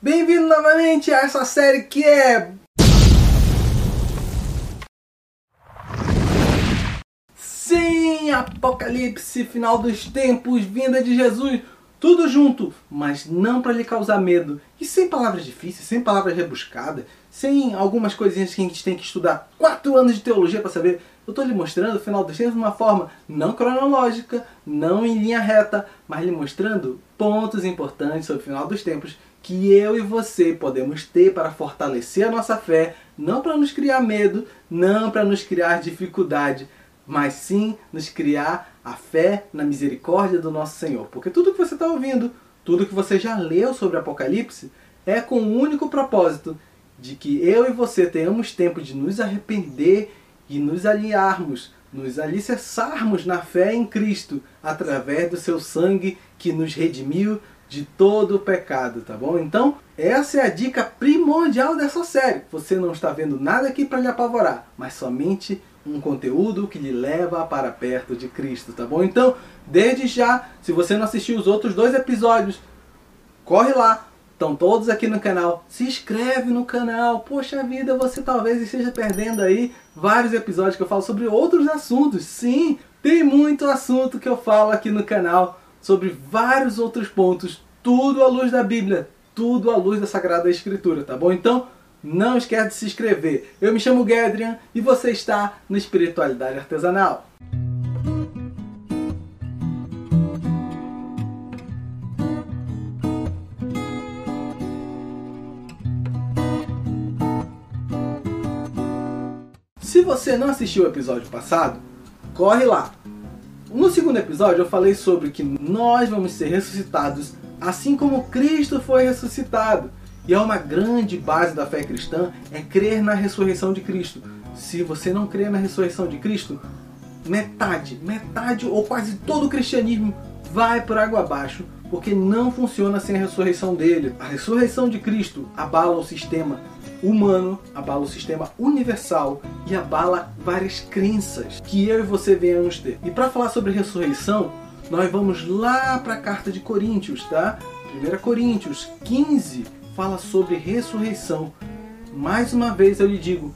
Bem-vindo novamente a essa série que é. Sim, Apocalipse, final dos tempos, vinda de Jesus, tudo junto, mas não para lhe causar medo. E sem palavras difíceis, sem palavras rebuscadas, sem algumas coisinhas que a gente tem que estudar quatro anos de teologia para saber. Eu estou lhe mostrando o final dos tempos de uma forma não cronológica, não em linha reta, mas lhe mostrando pontos importantes sobre o final dos tempos que eu e você podemos ter para fortalecer a nossa fé, não para nos criar medo, não para nos criar dificuldade, mas sim nos criar a fé na misericórdia do nosso Senhor. Porque tudo que você está ouvindo, tudo que você já leu sobre Apocalipse, é com o único propósito de que eu e você tenhamos tempo de nos arrepender e nos aliarmos, nos alicerçarmos na fé em Cristo, através do seu sangue que nos redimiu de todo o pecado, tá bom? Então, essa é a dica primordial dessa série. Você não está vendo nada aqui para lhe apavorar, mas somente um conteúdo que lhe leva para perto de Cristo, tá bom? Então, desde já, se você não assistiu os outros dois episódios, corre lá, estão todos aqui no canal. Se inscreve no canal. Poxa vida, você talvez esteja perdendo aí vários episódios que eu falo sobre outros assuntos. Sim, tem muito assunto que eu falo aqui no canal sobre vários outros pontos, tudo à luz da Bíblia, tudo à luz da Sagrada Escritura, tá bom? Então, não esquece de se inscrever. Eu me chamo Gedrian e você está no Espiritualidade Artesanal. Se você não assistiu o episódio passado, corre lá. No segundo episódio eu falei sobre que nós vamos ser ressuscitados assim como Cristo foi ressuscitado. E é uma grande base da fé cristã é crer na ressurreição de Cristo. Se você não crê na ressurreição de Cristo, metade, metade ou quase todo o cristianismo vai por água abaixo, porque não funciona sem a ressurreição dele. A ressurreição de Cristo abala o sistema humano, abala o sistema universal e abala várias crenças que eu e você venhamos ter. E para falar sobre ressurreição, nós vamos lá para a carta de Coríntios, tá? 1 Coríntios 15 fala sobre ressurreição. Mais uma vez eu lhe digo,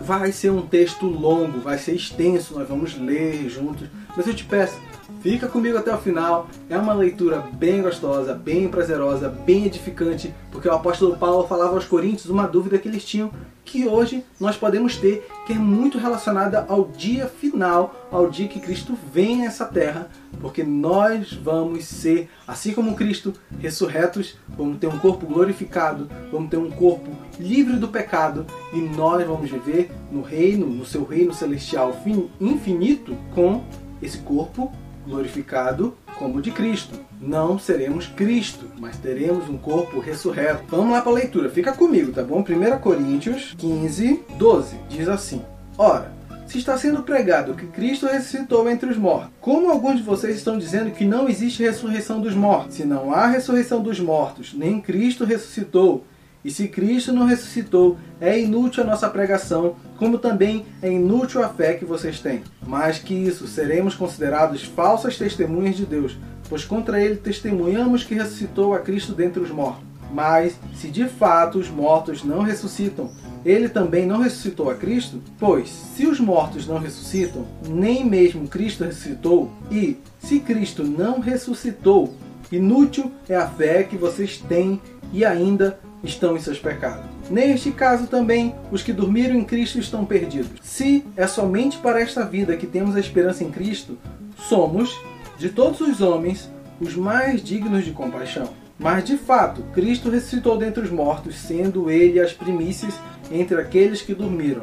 vai ser um texto longo, vai ser extenso, nós vamos ler juntos. Mas eu te peço, fica comigo até o final. É uma leitura bem gostosa, bem prazerosa, bem edificante, porque o apóstolo Paulo falava aos coríntios uma dúvida que eles tinham, que hoje nós podemos ter, que é muito relacionada ao dia final, ao dia que Cristo vem a essa terra, porque nós vamos ser, assim como Cristo, ressurretos, vamos ter um corpo glorificado, vamos ter um corpo livre do pecado e nós vamos viver no reino, no seu reino celestial infinito com esse corpo glorificado como o de Cristo. Não seremos Cristo, mas teremos um corpo ressurreto. Vamos lá para a leitura, fica comigo, tá bom? 1 Coríntios 15, 12 diz assim: Ora, se está sendo pregado que Cristo ressuscitou entre os mortos, como alguns de vocês estão dizendo que não existe ressurreição dos mortos? Se não há ressurreição dos mortos, nem Cristo ressuscitou, e se Cristo não ressuscitou, é inútil a nossa pregação, como também é inútil a fé que vocês têm. Mais que isso, seremos considerados falsas testemunhas de Deus, pois contra ele testemunhamos que ressuscitou a Cristo dentre os mortos. Mas, se de fato os mortos não ressuscitam, ele também não ressuscitou a Cristo? Pois, se os mortos não ressuscitam, nem mesmo Cristo ressuscitou, e se Cristo não ressuscitou, inútil é a fé que vocês têm e ainda estão em seus pecados. Neste caso também, os que dormiram em Cristo estão perdidos. Se é somente para esta vida que temos a esperança em Cristo, somos, de todos os homens, os mais dignos de compaixão. Mas de fato, Cristo ressuscitou dentre os mortos, sendo ele as primícias entre aqueles que dormiram.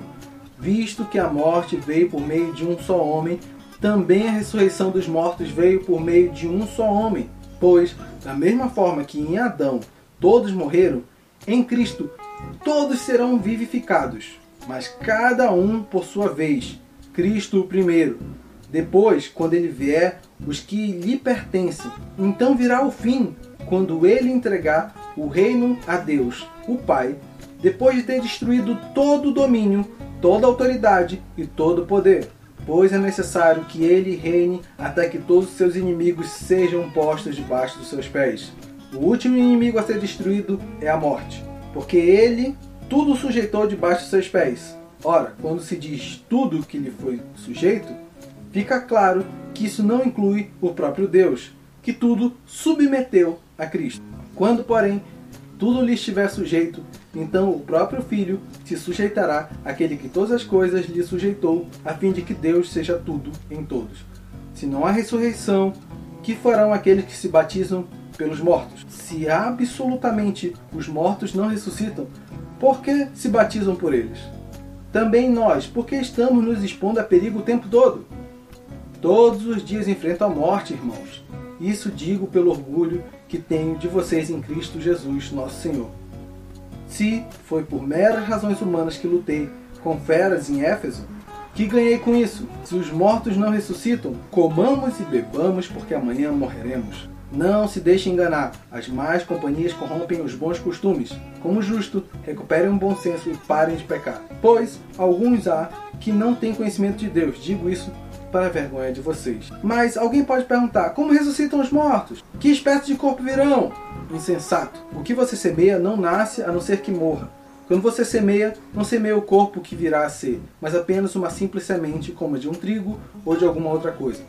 Visto que a morte veio por meio de um só homem, também a ressurreição dos mortos veio por meio de um só homem. Pois, da mesma forma que em Adão todos morreram, em Cristo, todos serão vivificados, mas cada um por sua vez. Cristo o primeiro. Depois, quando ele vier, os que lhe pertencem. Então virá o fim, quando ele entregar o reino a Deus, o Pai, depois de ter destruído todo o domínio, toda a autoridade e todo o poder. Pois é necessário que ele reine até que todos os seus inimigos sejam postos debaixo dos seus pés. O último inimigo a ser destruído é a morte, porque ele tudo sujeitou debaixo de seus pés. Ora, quando se diz tudo que lhe foi sujeito, fica claro que isso não inclui o próprio Deus, que tudo submeteu a Cristo. Quando, porém, tudo lhe estiver sujeito, então o próprio Filho se sujeitará àquele que todas as coisas lhe sujeitou, a fim de que Deus seja tudo em todos. Se não há ressurreição, que farão aqueles que se batizam pelos mortos? Se absolutamente os mortos não ressuscitam, por que se batizam por eles? Também nós, porque estamos nos expondo a perigo o tempo todo. Todos os dias enfrento a morte, irmãos. Isso digo pelo orgulho que tenho de vocês em Cristo Jesus, nosso Senhor. Se foi por meras razões humanas que lutei com feras em Éfeso, que ganhei com isso? Se os mortos não ressuscitam, comamos e bebamos, porque amanhã morreremos. Não se deixe enganar, as más companhias corrompem os bons costumes. Como justo, recuperem o bom senso e parem de pecar. Pois alguns há que não têm conhecimento de Deus, digo isso para a vergonha de vocês. Mas alguém pode perguntar: como ressuscitam os mortos? Que espécie de corpo virão? Insensato. O que você semeia não nasce a não ser que morra. Quando você semeia, não semeia o corpo que virá a ser, mas apenas uma simples semente, como a de um trigo ou de alguma outra coisa.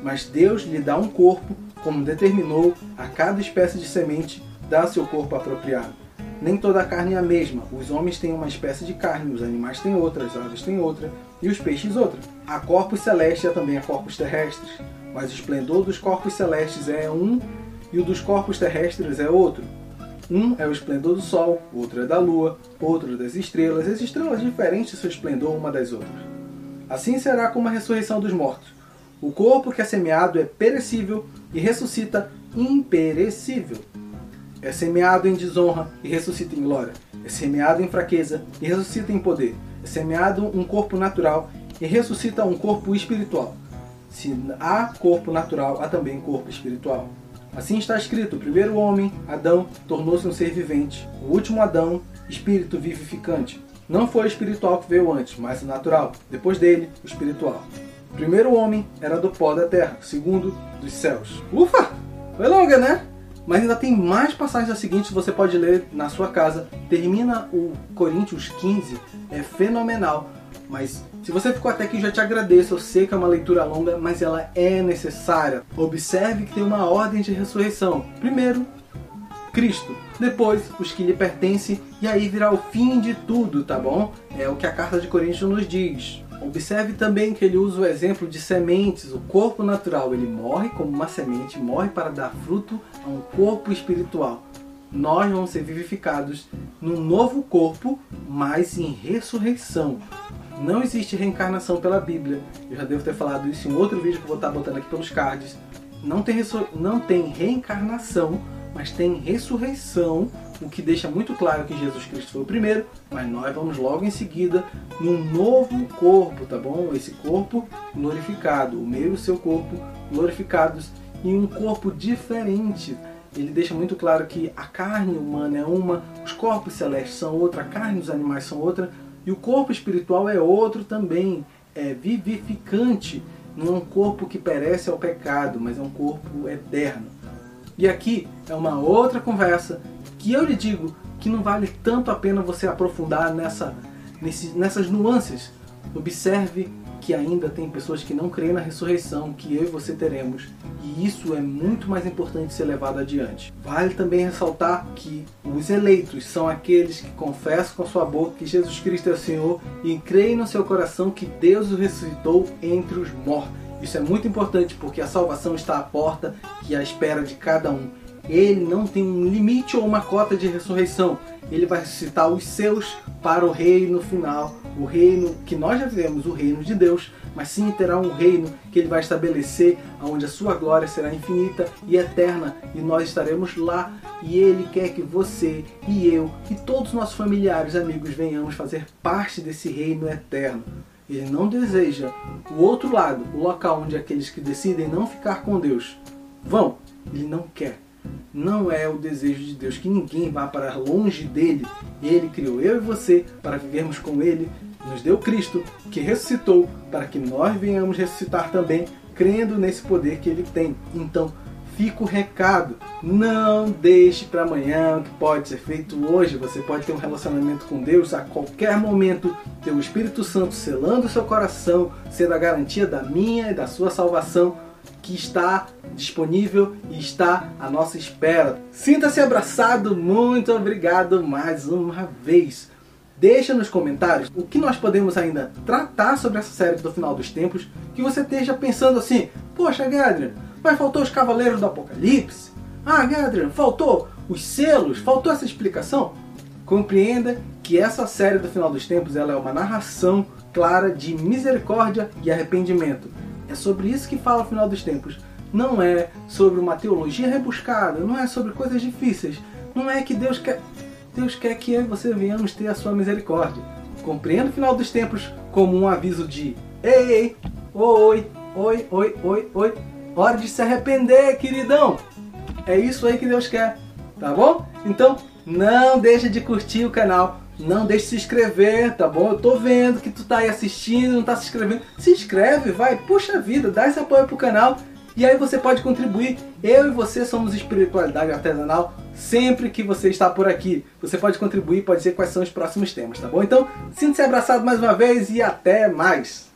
Mas Deus lhe dá um corpo como determinou a cada espécie de semente dá seu corpo apropriado. Nem toda a carne é a mesma. Os homens têm uma espécie de carne, os animais têm outra, as aves têm outra e os peixes outra. Há corpos celestes e também há corpos terrestres, mas o esplendor dos corpos celestes é um e o dos corpos terrestres é outro. Um é o esplendor do sol, outro é da lua, outro das estrelas, as estrelas diferentes seu esplendor uma das outras. Assim será como a ressurreição dos mortos. O corpo que é semeado é perecível e ressuscita imperecível. É semeado em desonra e ressuscita em glória. É semeado em fraqueza e ressuscita em poder. É semeado um corpo natural e ressuscita um corpo espiritual. Se há corpo natural, há também corpo espiritual. Assim está escrito: o primeiro homem, Adão, tornou-se um ser vivente. O último Adão, espírito vivificante. Não foi o espiritual que veio antes, mas o natural. Depois dele, o espiritual. Primeiro homem era do pó da terra, segundo dos céus. Ufa! Foi longa, né? Mas ainda tem mais passagens a seguinte que você pode ler na sua casa. Termina o Coríntios 15, é fenomenal. Mas se você ficou até aqui, já te agradeço. Eu sei que é uma leitura longa, mas ela é necessária. Observe que tem uma ordem de ressurreição. Primeiro, Cristo. Depois, os que lhe pertencem. E aí virá o fim de tudo, tá bom? É o que a carta de Coríntios nos diz. Observe também que ele usa o exemplo de sementes. O corpo natural ele morre como uma semente, morre para dar fruto a um corpo espiritual. Nós vamos ser vivificados num novo corpo, mas em ressurreição. Não existe reencarnação pela Bíblia. Eu já devo ter falado isso em outro vídeo que eu vou estar botando aqui pelos cards. Não tem, não tem reencarnação, mas tem ressurreição o que deixa muito claro que Jesus Cristo foi o primeiro, mas nós vamos logo em seguida num novo corpo, tá bom? Esse corpo glorificado, o meu e o seu corpo glorificados em um corpo diferente. Ele deixa muito claro que a carne humana é uma, os corpos celestes são outra, a carne dos animais são outra, e o corpo espiritual é outro também, é vivificante. Não é um corpo que perece ao pecado, mas é um corpo eterno. E aqui é uma outra conversa que eu lhe digo que não vale tanto a pena você aprofundar nessa, nesse, nessas nuances. Observe que ainda tem pessoas que não creem na ressurreição, que eu e você teremos. E isso é muito mais importante ser levado adiante. Vale também ressaltar que os eleitos são aqueles que confessam com a sua boca que Jesus Cristo é o Senhor e creem no seu coração que Deus o ressuscitou entre os mortos. Isso é muito importante porque a salvação está à porta e à espera de cada um ele não tem um limite ou uma cota de ressurreição. Ele vai ressuscitar os seus para o reino final, o reino que nós já vivemos, o reino de Deus, mas sim terá um reino que ele vai estabelecer, onde a sua glória será infinita e eterna, e nós estaremos lá. E ele quer que você e eu e todos os nossos familiares, amigos, venhamos fazer parte desse reino eterno. Ele não deseja o outro lado, o local onde aqueles que decidem não ficar com Deus vão. Ele não quer. Não é o desejo de Deus que ninguém vá para longe dele. Ele criou eu e você para vivermos com ele, nos deu Cristo, que ressuscitou, para que nós venhamos ressuscitar também, crendo nesse poder que ele tem. Então, fica o recado. Não deixe para amanhã o que pode ser feito hoje. Você pode ter um relacionamento com Deus a qualquer momento, ter o Espírito Santo selando o seu coração, sendo a garantia da minha e da sua salvação que está disponível e está à nossa espera. Sinta-se abraçado, muito obrigado mais uma vez. Deixa nos comentários o que nós podemos ainda tratar sobre essa série do final dos tempos, que você esteja pensando assim, poxa Gadrian, mas faltou os Cavaleiros do Apocalipse? Ah, Gadrian, faltou os selos? Faltou essa explicação? Compreenda que essa série do final dos tempos ela é uma narração clara de misericórdia e arrependimento. É sobre isso que fala o final dos tempos. Não é sobre uma teologia rebuscada, não é sobre coisas difíceis. Não é que Deus quer. Deus quer que você venhamos ter a sua misericórdia. Compreenda o final dos tempos como um aviso de ei, oi, oi, oi, oi, oi. Hora de se arrepender, queridão. É isso aí que Deus quer, tá bom? Então, não deixa de curtir o canal, não deixe de se inscrever, tá bom? Eu tô vendo que tu tá aí assistindo, não tá se inscrevendo. Se inscreve, vai, puxa vida, dá esse apoio pro canal e aí você pode contribuir. Eu e você somos espiritualidade artesanal sempre que você está por aqui. Você pode contribuir, pode dizer quais são os próximos temas, tá bom? Então, sinta-se abraçado mais uma vez e até mais!